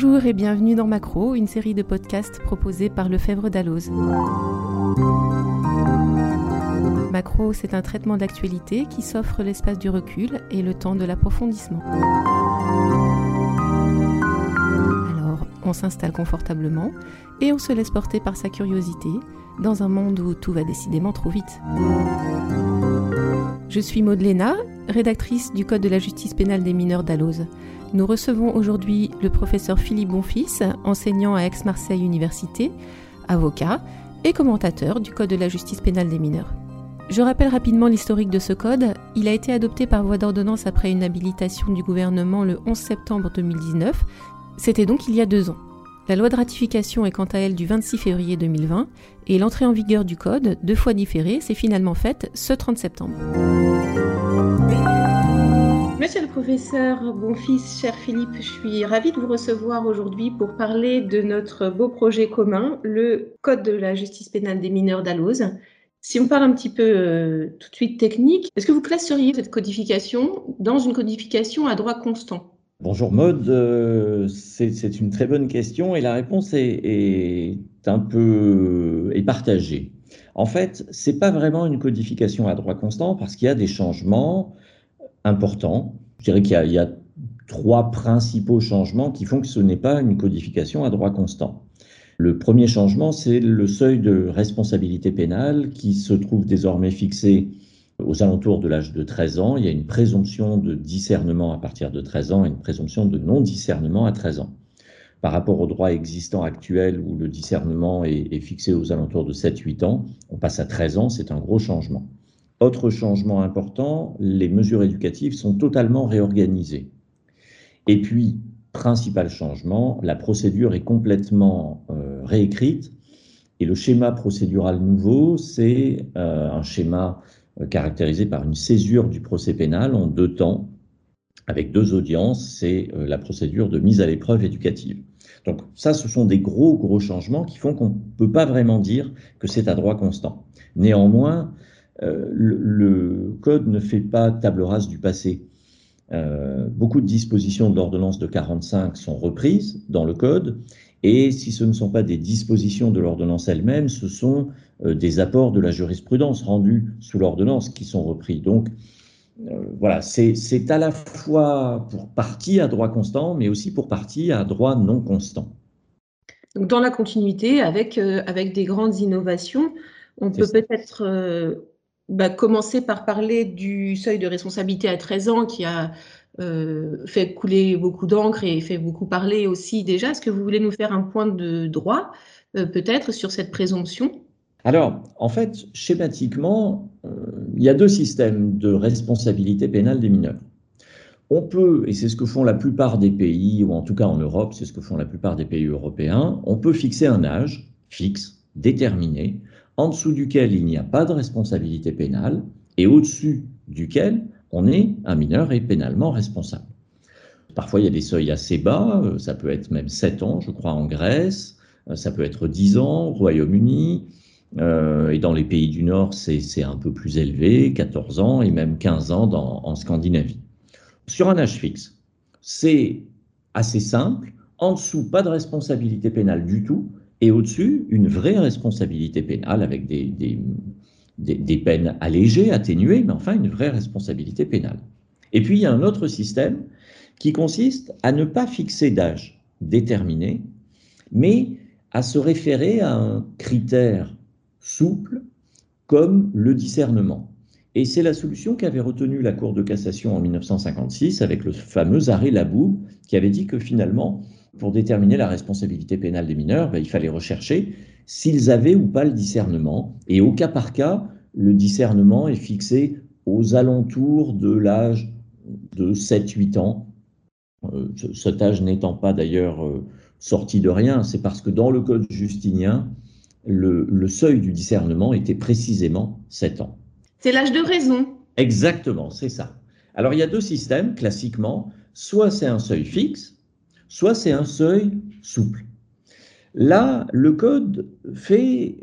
Bonjour et bienvenue dans Macro, une série de podcasts proposés par Lefebvre Dalloz. Macro, c'est un traitement d'actualité qui s'offre l'espace du recul et le temps de l'approfondissement. Alors, on s'installe confortablement et on se laisse porter par sa curiosité dans un monde où tout va décidément trop vite. Je suis Maud rédactrice du Code de la justice pénale des mineurs d'Alloz. Nous recevons aujourd'hui le professeur Philippe Bonfils, enseignant à Aix-Marseille Université, avocat et commentateur du Code de la justice pénale des mineurs. Je rappelle rapidement l'historique de ce code. Il a été adopté par voie d'ordonnance après une habilitation du gouvernement le 11 septembre 2019. C'était donc il y a deux ans. La loi de ratification est quant à elle du 26 février 2020 et l'entrée en vigueur du code, deux fois différée, s'est finalement faite ce 30 septembre. Monsieur le professeur Bonfils, cher Philippe, je suis ravie de vous recevoir aujourd'hui pour parler de notre beau projet commun, le Code de la justice pénale des mineurs d'Alloz. Si on parle un petit peu euh, tout de suite technique, est-ce que vous classeriez cette codification dans une codification à droit constant? Bonjour Maude, euh, c'est une très bonne question et la réponse est, un peu partagée. En fait, c'est pas vraiment une codification à droit constant parce qu'il y a des changements important. Je dirais qu'il y, a trois principaux changements qui font que ce n'est pas une codification à droit constant. Le premier changement, c'est le seuil de responsabilité pénale qui se trouve désormais fixé aux alentours de l'âge de 13 ans. Il y a une présomption de discernement à partir de 13 ans et une présomption de non-discernement à 13 ans. Par rapport au droit existant actuel où le discernement est, est fixé aux alentours de 7-8 ans, on passe à 13 ans, c'est un gros changement. Autre changement important, les mesures éducatives sont totalement réorganisées. Et puis, principal changement, la procédure est complètement euh, réécrite et le schéma procédural nouveau, c'est euh, un schéma euh, caractérisé par une césure du procès pénal en deux temps, avec deux audiences, c'est la procédure de mise à l'épreuve éducative. Donc ça, ce sont des gros, gros changements qui font qu'on ne peut pas vraiment dire que c'est à droit constant. Néanmoins, euh, le, code ne fait pas table rase du passé. Euh, beaucoup de dispositions de l'ordonnance de 45 sont reprises dans le code, et si ce ne sont pas des dispositions de l'ordonnance elle-même, ce sont euh, des apports de la jurisprudence rendus sous l'ordonnance qui sont repris. Donc, voilà, c'est à la fois pour partie à droit constant, mais aussi pour partie à droit non constant. Donc, dans la continuité, avec, avec des grandes innovations, on peut peut-être bah, commencer par parler du seuil de responsabilité à 13 ans qui a euh, fait couler beaucoup d'encre et fait beaucoup parler aussi déjà. Est-ce que vous voulez nous faire un point de droit euh, peut-être sur cette présomption? Alors, en fait, schématiquement, euh, il y a deux systèmes de responsabilité pénale des mineurs. On peut, et c'est ce que font la plupart des pays, ou en tout cas en Europe, c'est ce que font la plupart des pays européens, on peut fixer un âge fixe, déterminé, en dessous duquel il n'y a pas de responsabilité pénale et au-dessus duquel on est un mineur et pénalement responsable. Parfois, il y a des seuils assez bas, euh, ça peut être même 7 ans, je crois, en Grèce, euh, ça peut être 10 ans au Royaume-Uni, euh, et dans les pays du Nord, c'est un peu plus élevé, 14 ans et même 15 ans en Scandinavie. Sur un âge fixe, c'est assez simple, en dessous, pas de responsabilité pénale du tout, et au-dessus, une vraie responsabilité pénale avec des, des, peines allégées, atténuées, mais enfin une vraie responsabilité pénale. Et puis, il y a un autre système qui consiste à ne pas fixer d'âge déterminé, mais à se référer à un critère souple comme le discernement. Et c'est la solution qu'avait retenue la Cour de cassation en 1956 avec le fameux arrêt Laboub qui avait dit que finalement, pour déterminer la responsabilité pénale des mineurs, ben, il fallait rechercher s'ils avaient ou pas le discernement. Et au cas par cas, le discernement est fixé aux alentours de l'âge de 7-8 ans. Euh, cet âge n'étant pas d'ailleurs euh, sorti de rien, c'est parce que dans le code justinien, le, le seuil du discernement était précisément 7 ans. C'est l'âge de raison. Exactement, c'est ça. Alors il y a deux systèmes, classiquement. Soit c'est un seuil fixe, soit c'est un seuil souple. Là, le code fait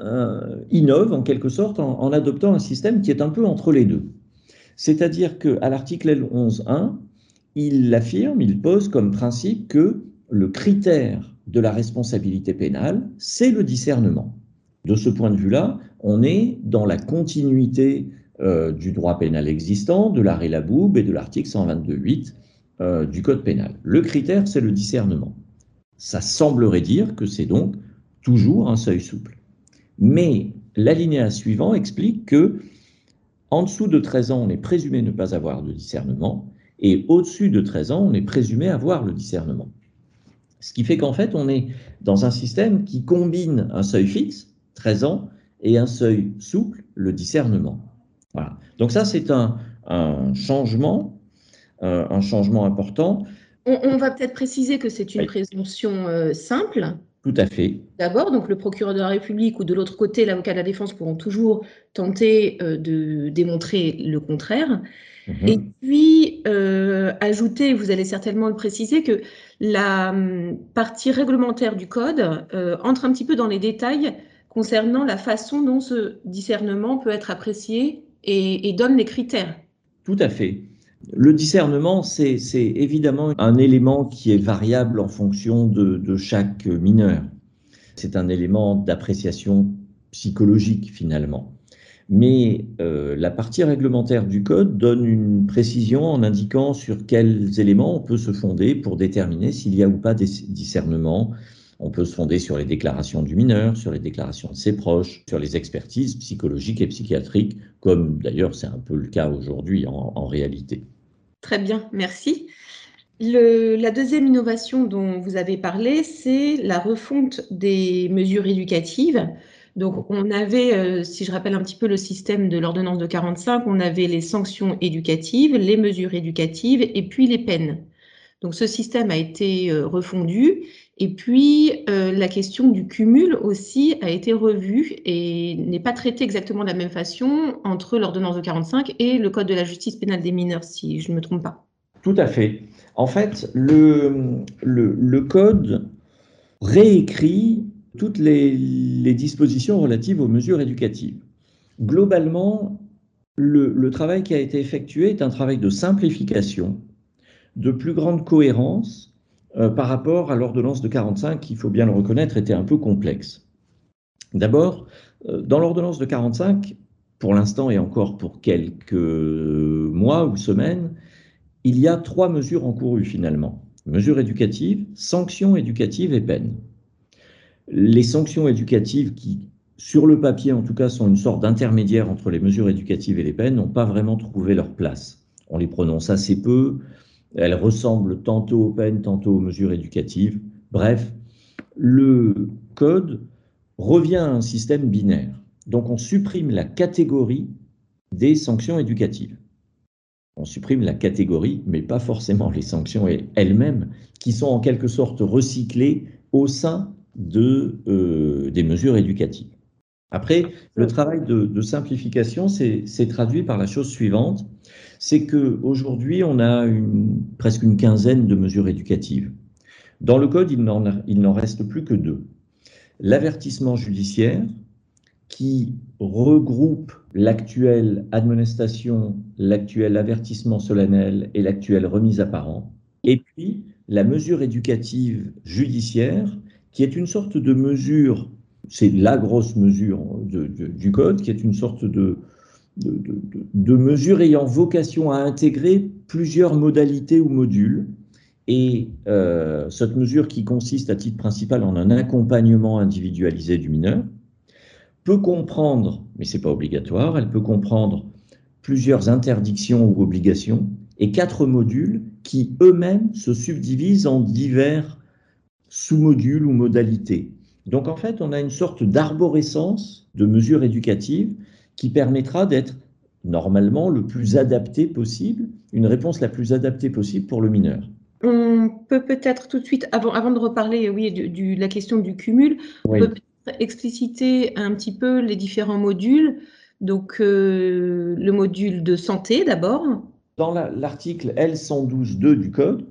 euh, innove en quelque sorte en, adoptant un système qui est un peu entre les deux. C'est-à-dire qu'à l'article L11.1, il affirme, il pose comme principe que le critère de la responsabilité pénale, c'est le discernement. De ce point de vue-là, on est dans la continuité euh, du droit pénal existant, de l'arrêt Laboub et de l'article 122.8 euh, du Code pénal. Le critère, c'est le discernement. Ça semblerait dire que c'est donc toujours un seuil souple. Mais l'alinéa suivant explique que en dessous de 13 ans, on est présumé ne pas avoir de discernement, et au-dessus de 13 ans, on est présumé avoir le discernement. Ce qui fait qu'en fait, on est dans un système qui combine un seuil fixe, 13 ans, et un seuil souple, le discernement. Voilà. Donc ça, c'est un, changement, un changement important. On, va peut-être préciser que c'est une présomption euh, simple. Tout à fait. D'abord, donc le procureur de la République ou de l'autre côté, l'avocat de la défense pourront toujours tenter euh, de démontrer le contraire. Mhm. Et puis, ajouter, vous allez certainement le préciser, que la hum, partie réglementaire du code entre un petit peu dans les détails concernant la façon dont ce discernement peut être apprécié et, donne les critères. Tout à fait. Le discernement, c'est évidemment un élément qui est variable en fonction de, chaque mineur. C'est un élément d'appréciation psychologique finalement. Mais euh, la partie réglementaire du code donne une précision en indiquant sur quels éléments on peut se fonder pour déterminer s'il y a ou pas des discernements, on peut se fonder sur les déclarations du mineur, sur les déclaration de ses proches, sur les expertises psychologiques et psychiatriques, comme d'ailleurs c'est un peu le cas aujourd'hui en, réalité. Très bien, merci. la deuxième innovation dont vous avez parlé, c'est la refonte des mesures éducatives. Donc, on avait, euh, si je rappelle un petit peu le système de l'ordonnance de 45, on avait les sanctions éducatives, les mesures éducatives et puis les peines. Donc, ce système a été euh, refondu et puis, euh, la question du cumul aussi a été revue et n'est pas traitée exactement de la même façon entre l'ordonnance de 45 et le Code de la justice pénale des mineurs, si je ne me trompe pas. Tout à fait. En fait, le, Code réécrit toutes les, dispositions relatives aux mesures éducatives. Globalement, le, le travail qui a été effectué est un travail de simplification, de plus grande cohérence euh, par rapport à l'ordonnance de 45, qui, il faut bien le reconnaître, était un peu complexe. D'abord, euh, dans l'ordonnance de 45, pour l'instant et encore pour quelques mois ou semaines, il y a trois mesures encourues finalement. Mesures éducatives, sanctions éducatives et peines. Les sanctions éducatives qui, sur le papier en tout cas, sont une sorte d'intermédiaire entre les mesures éducatives et les peines, n'ont pas vraiment trouvé leur place. On les prononce assez peu, elle ressemble tantôt aux peines, tantôt aux mesures éducatives. Bref, le code revient à un système binaire. Donc on supprime la catégorie des sanctions éducatives. On supprime la catégorie, mais pas forcément les sanctions elles-mêmes, qui sont en quelque sorte recyclées au sein euh, des mesures éducatives. Après, le travail de, simplification s'est traduit par la chose suivante, c'est qu'aujourd'hui, on a presque une quinzaine de mesures éducatives. Dans le code, il n'en reste plus que deux. L'avertissement judiciaire, qui regroupe l'actuelle admonestation, l'actuel avertissement solennel et l'actuelle remise à parents, et puis la mesure éducative judiciaire, qui est une sorte de mesure c'est la grosse mesure du code, qui est une sorte de, mesure ayant vocation à intégrer plusieurs modalités ou modules. Et euh, cette mesure qui consiste à titre principal en un accompagnement individualisé du mineur peut comprendre, mais ce n'est pas obligatoire, elle peut comprendre plusieurs interdictions ou obligations et quatre modules qui eux-mêmes se subdivisent en divers sous-modules ou modalités. Donc en fait, on a une sorte d'arborescence de mesures éducatives qui permettra d'être normalement le plus adapté possible, une réponse la plus adaptée possible pour le mineur. On peut peut-être tout de suite, avant, avant de reparler oui, de, la question du cumul, on peut peut-être expliciter un petit peu les différents modules. Donc euh, le module de santé d'abord. Dans l'article L112.2 du Code,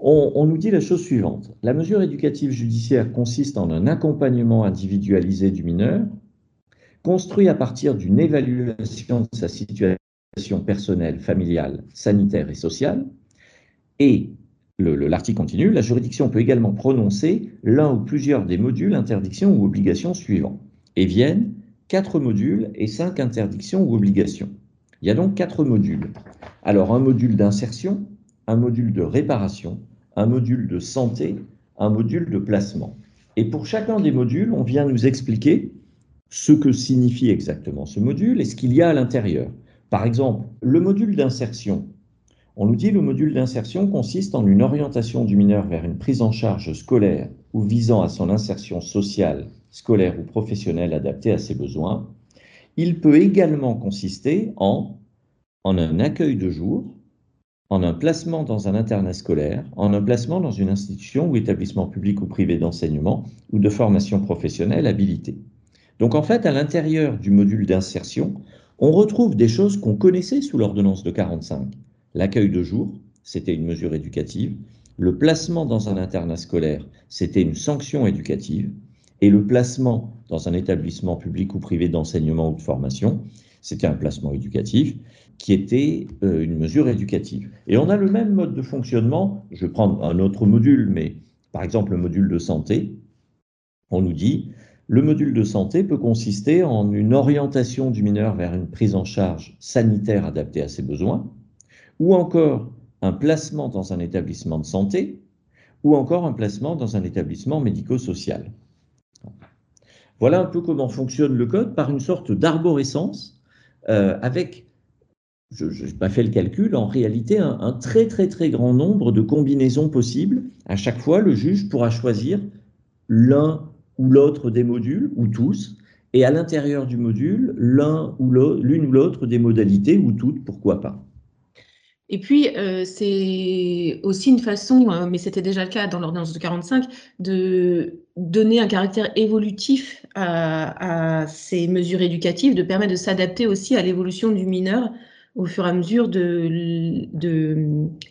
on, nous dit la chose suivante. La mesure éducative judiciaire consiste en un accompagnement individualisé du mineur, construit à partir d'une évaluation de sa situation personnelle, familiale, sanitaire et sociale, et l'article continue, la juridiction peut également prononcer l'un ou plusieurs des modules, interdictions ou obligations suivants. Et viennent quatre modules et cinq interdictions ou obligations. Il y a donc quatre modules. Alors un module d'insertion, un module de réparation, un module de santé, un module de placement. Et pour chacun des modules, on vient nous expliquer ce que signifie exactement ce module et ce qu'il y a à l'intérieur. Par exemple, le module d'insertion, on nous dit le module d'insertion consiste en une orientation du mineur vers une prise en charge scolaire ou visant à son insertion sociale, scolaire ou professionnelle adaptée à ses besoins. Il peut également consister en un accueil de jour, en un placement dans un internat scolaire, en un placement dans une institution ou établissement public ou privé d'enseignement ou de formation professionnelle habilitée. Donc en fait, à l'intérieur du module d'insertion, on retrouve des choses qu'on connaissait sous l'ordonnance de 45 L'accueil de jour, c'était une mesure éducative. Le placement dans un internat scolaire, c'était une sanction éducative. Et le placement dans un établissement public ou privé d'enseignement ou de formation, c'était un placement éducatif qui était euh, une mesure éducative. Et on a le même mode de fonctionnement. Je vais prendre un autre module, mais par exemple le module de santé. On nous dit, le module de santé peut consister en une orientation du mineur vers une prise en charge sanitaire adaptée à ses besoins, ou encore un placement dans un établissement de santé, ou encore un placement dans un établissement médico-social. Voilà un peu comment fonctionne le code par une sorte d'arborescence euh, avec, je n'ai pas fait le calcul, en réalité un, très très très grand nombre de combinaisons possibles. À chaque fois, le juge pourra choisir l'un ou l'autre des modules, ou tous, et à l'intérieur du module, l'un ou l'une ou l'autre des modalités, ou toutes, pourquoi pas. Et puis, euh, c'est aussi une façon, euh, mais c'était déjà le cas dans l'ordonnance de 45, de donner un caractère évolutif à, ces mesures éducatives, de permettre de s'adapter aussi à l'évolution du mineur au fur et à mesure de,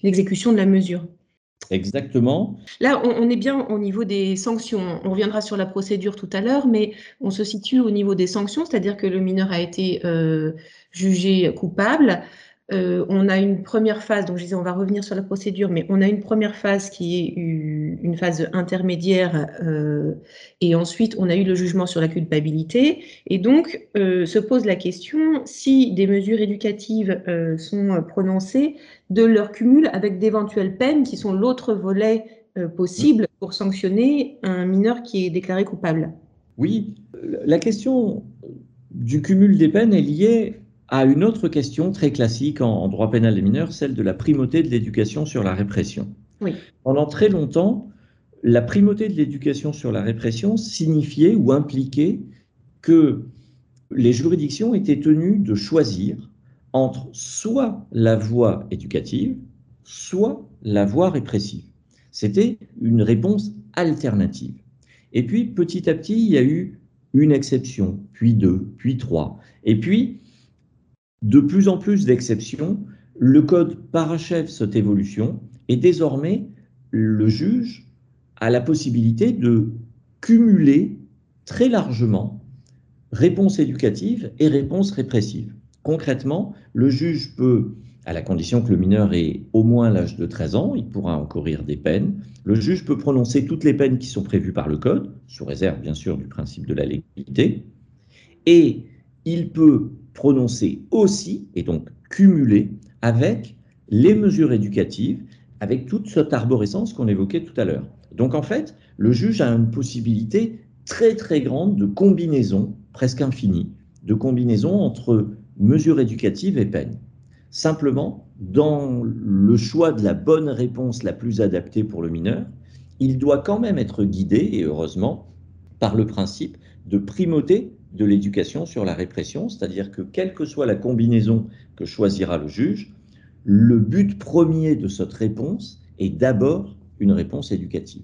l'exécution de la mesure. Exactement. Là, on, est bien au niveau des sanctions. On reviendra sur la procédure tout à l'heure, mais on se situe au niveau des sanctions, c'est-à-dire que le mineur a été euh, jugé coupable. Euh, on a une première phase, donc je disais on va revenir sur la procédure, mais on a une première phase qui est une phase intermédiaire euh, et ensuite on a eu le jugement sur la culpabilité et donc euh, se pose la question si des mesures éducatives sont prononcées de leur cumul avec d'éventuelles peines qui sont l'autre volet possible pour sanctionner un mineur qui est déclaré coupable. Oui, la question du cumul des peines est liée à une autre question très classique en, droit pénal des mineurs, celle de la primauté de l'éducation sur la répression. Pendant très longtemps, la primauté de l'éducation sur la répression signifiait ou impliquait que les juridictions étaient tenues de choisir entre soit la voie éducative, soit la voie répressive. C'était une réponse alternative. Et puis, petit à petit, il y a eu une exception, puis deux, puis trois. Et puis, de plus en plus d'exceptions, le code parachève cette évolution et désormais le juge a la possibilité de cumuler très largement réponse éducative et réponse répressive. Concrètement, le juge peut, à la condition que le mineur ait au moins l'âge de 13 ans, il pourra encourir des peines. Le juge peut prononcer toutes les peines qui sont prévues par le code, sous réserve bien sûr du principe de la légalité, et il peut prononcer aussi, et donc cumuler, avec les mesures éducatives, avec toute cette arborescence qu'on évoquait tout à l'heure. Donc en fait, le juge a une possibilité très très grande de combinaison, presque infinie, de combinaison entre mesures éducatives et peines. Simplement, dans le choix de la bonne réponse la plus adaptée pour le mineur, il doit quand même être guidé, et heureusement, par le principe de primauté de l'éducation sur la répression, c'est-à-dire que quelle que soit la combinaison que choisira le juge, le but premier de cette réponse est d'abord une réponse éducative.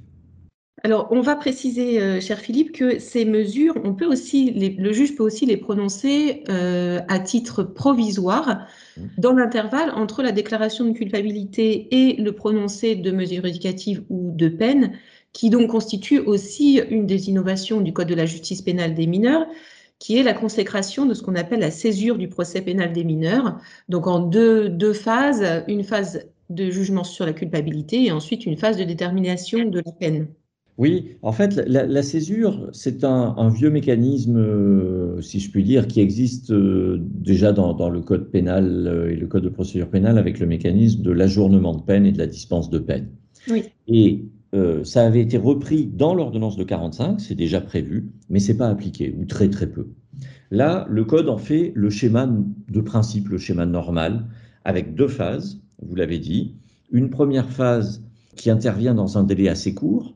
Alors, on va préciser, euh, cher Philippe, que ces mesures, on peut aussi, le juge peut aussi les prononcer euh, à titre provisoire mmh. dans l'intervalle entre la déclaration de culpabilité et le prononcé de mesures éducatives ou de peine, qui donc constitue aussi une des innovations du Code de la justice pénale des mineurs, qui est la consécration de ce qu'on appelle la césure du procès pénal des mineurs. Donc en deux, deux phases, une phase de jugement sur la culpabilité et ensuite une phase de détermination de la peine. Oui, en fait, la, césure, c'est un, vieux mécanisme, euh, si je puis dire, qui existe euh, déjà dans, le code pénal euh, et le code de procédure pénale avec le mécanisme de l'ajournement de peine et de la dispense de peine. Oui. Et ça avait été repris dans l'ordonnance de 45, c'est déjà prévu, mais c'est pas appliqué, ou très très peu. Là, le code en fait le schéma de principe, le schéma normal, avec deux phases, vous l'avez dit. Une première phase qui intervient dans un délai assez court,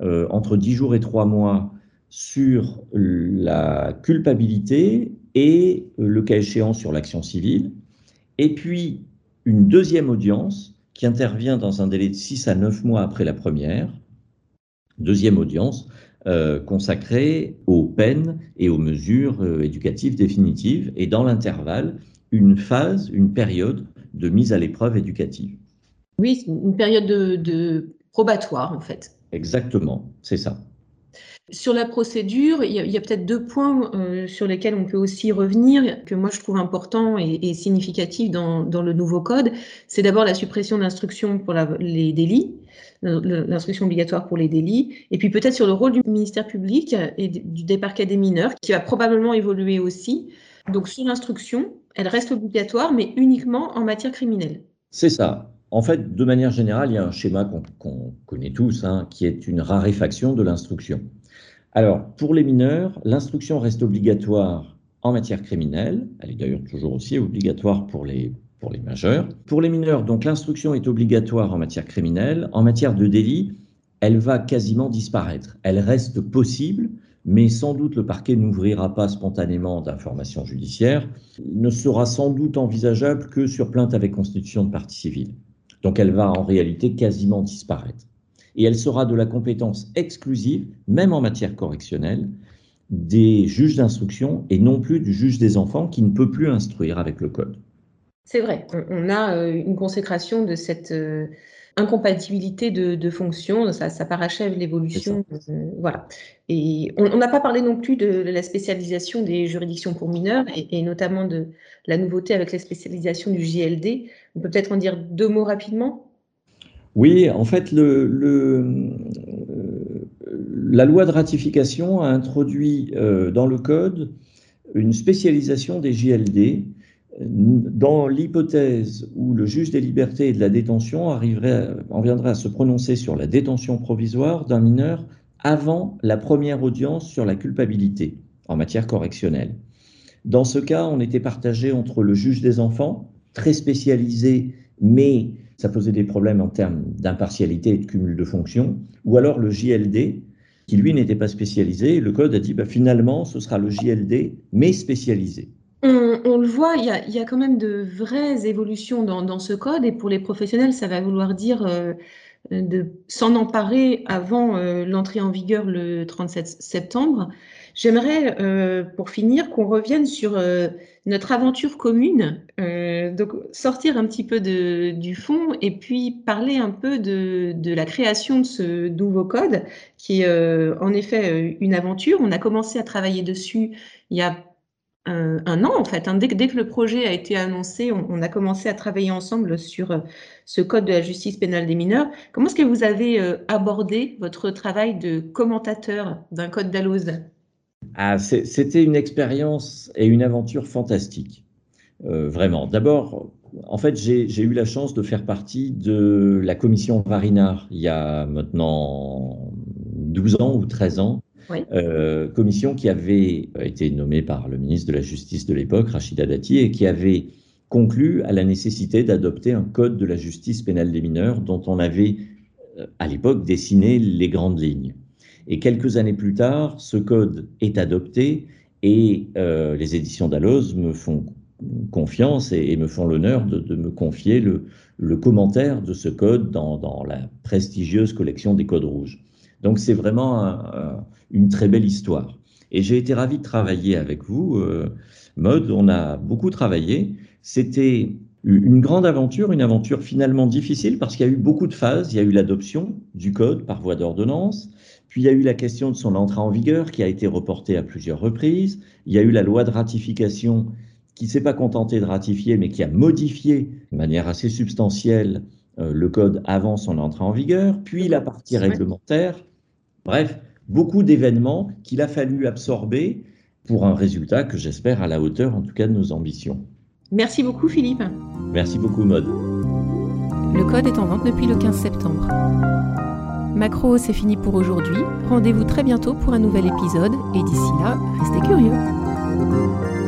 euh, entre 10 jours et 3 mois sur la culpabilité et, euh, le cas échéant, sur l'action civile. Et puis, une deuxième audience qui intervient dans un délai de 6 à 9 mois après la première. Deuxième audience euh, consacrée aux peines et aux mesures éducatives définitives. Et dans l'intervalle, une phase, une période de mise à l'épreuve éducative. Oui, une période de probatoire en fait. Exactement, c'est ça. Sur la procédure, il y a, peut-être deux points euh, sur lesquels on peut aussi revenir, que moi je trouve importants et, significatifs dans, le nouveau code. C'est d'abord la suppression d'instructions pour les délits, l'instruction obligatoire pour les délits, et puis peut-être sur le rôle du ministère public et du déparquet des mineurs, qui va probablement évoluer aussi. Donc sur l'instruction, elle reste obligatoire, mais uniquement en matière criminelle. C'est ça. En fait, de manière générale, il y a un schéma qu'on connaît tous, hein, qui est une raréfaction de l'instruction. Alors, pour les mineurs, l'instruction reste obligatoire en matière criminelle. Elle est d'ailleurs toujours aussi obligatoire pour les, pour les majeurs. Pour les mineurs, donc l'instruction est obligatoire en matière criminelle. En matière de délit, elle va quasiment disparaître. Elle reste possible, mais sans doute le parquet n'ouvrira pas spontanément d'informations judiciaires. Ne sera sans doute envisageable que sur plainte avec constitution de partie civile. Donc elle va en réalité quasiment disparaître. Et elle sera de la compétence exclusive, même en matière correctionnelle, des juges d'instruction et non plus du juge des enfants qui ne peut plus instruire avec le code. C'est vrai, on a euh, une consécration de cette euh, incompatibilité de, fonctions, ça, parachève l'évolution. Euh, voilà. Et on n'a pas parlé non plus de, la spécialisation des juridictions pour mineurs et, notamment de la nouveauté avec la spécialisation du JLD. On peut peut-être en dire deux mots rapidement? Oui, en fait, le, euh, la loi de ratification a introduit euh, dans le code une spécialisation des JLD dans l'hypothèse où le juge des libertés et de la détention en viendrait à se prononcer sur la détention provisoire d'un mineur avant la première audience sur la culpabilité en matière correctionnelle. Dans ce cas, on était partagé entre le juge des enfants, très spécialisé, mais ça posait des problèmes en termes d'impartialité et de cumul de fonctions, ou alors le JLD, qui lui n'était pas spécialisé. le code a dit bah, finalement, ce sera le JLD, mais spécialisé. Il y, a, quand même de vraies évolutions dans, ce code et pour les professionnels, ça va vouloir dire euh, de s'en emparer avant euh, l'entrée en vigueur le 37 septembre. J'aimerais, euh, pour finir, qu'on revienne sur notre aventure commune, donc sortir un petit peu du fond et puis parler un peu de, de, la création de ce nouveau code qui est en effet une aventure. On a commencé à travailler dessus il y a un, an en fait. Hein. Dès, que le projet a été annoncé, on, a commencé à travailler ensemble sur euh, ce code de la justice pénale des mineurs. Comment est-ce que vous avez euh, abordé votre travail de commentateur d'un code d'Alloz? Ah, C'était une expérience et une aventure fantastique, euh, vraiment. D'abord, en fait, j'ai eu la chance de faire partie de la commission Varinard il y a maintenant 12 ans ou 13 ans euh, commission qui avait euh, été nommée par le ministre de la Justice de l'époque, Rachida Dati, et qui avait conclu à la nécessité d'adopter un code de la justice pénale des mineurs dont on avait euh, à l'époque dessiné les grandes lignes. Et quelques années plus tard, ce code est adopté et les éditions d'Alloz me font confiance et, me font l'honneur de, me confier le, commentaire de ce code dans, dans, la prestigieuse collection des codes rouges. Donc c'est vraiment une très belle histoire. Et j'ai été ravi de travailler avec vous, euh, Mode. On a beaucoup travaillé. C'était une grande aventure, une aventure finalement difficile parce qu'il y a eu beaucoup de phases. Il y a eu l'adoption du code par voie d'ordonnance, puis il y a eu la question de son entrée en vigueur qui a été reportée à plusieurs reprises. Il y a eu la loi de ratification qui ne s'est pas contentée de ratifier, mais qui a modifié de manière assez substantielle euh, le code avant son entrée en vigueur, puis la partie réglementaire. Bref, beaucoup d'événements qu'il a fallu absorber pour un résultat que j'espère à la hauteur en tout cas de nos ambitions. Merci beaucoup Philippe. Merci beaucoup Maude. Le code est en vente depuis le 15 septembre. Macro, c'est fini pour aujourd'hui. Rendez-vous très bientôt pour un nouvel épisode et d'ici là, restez curieux.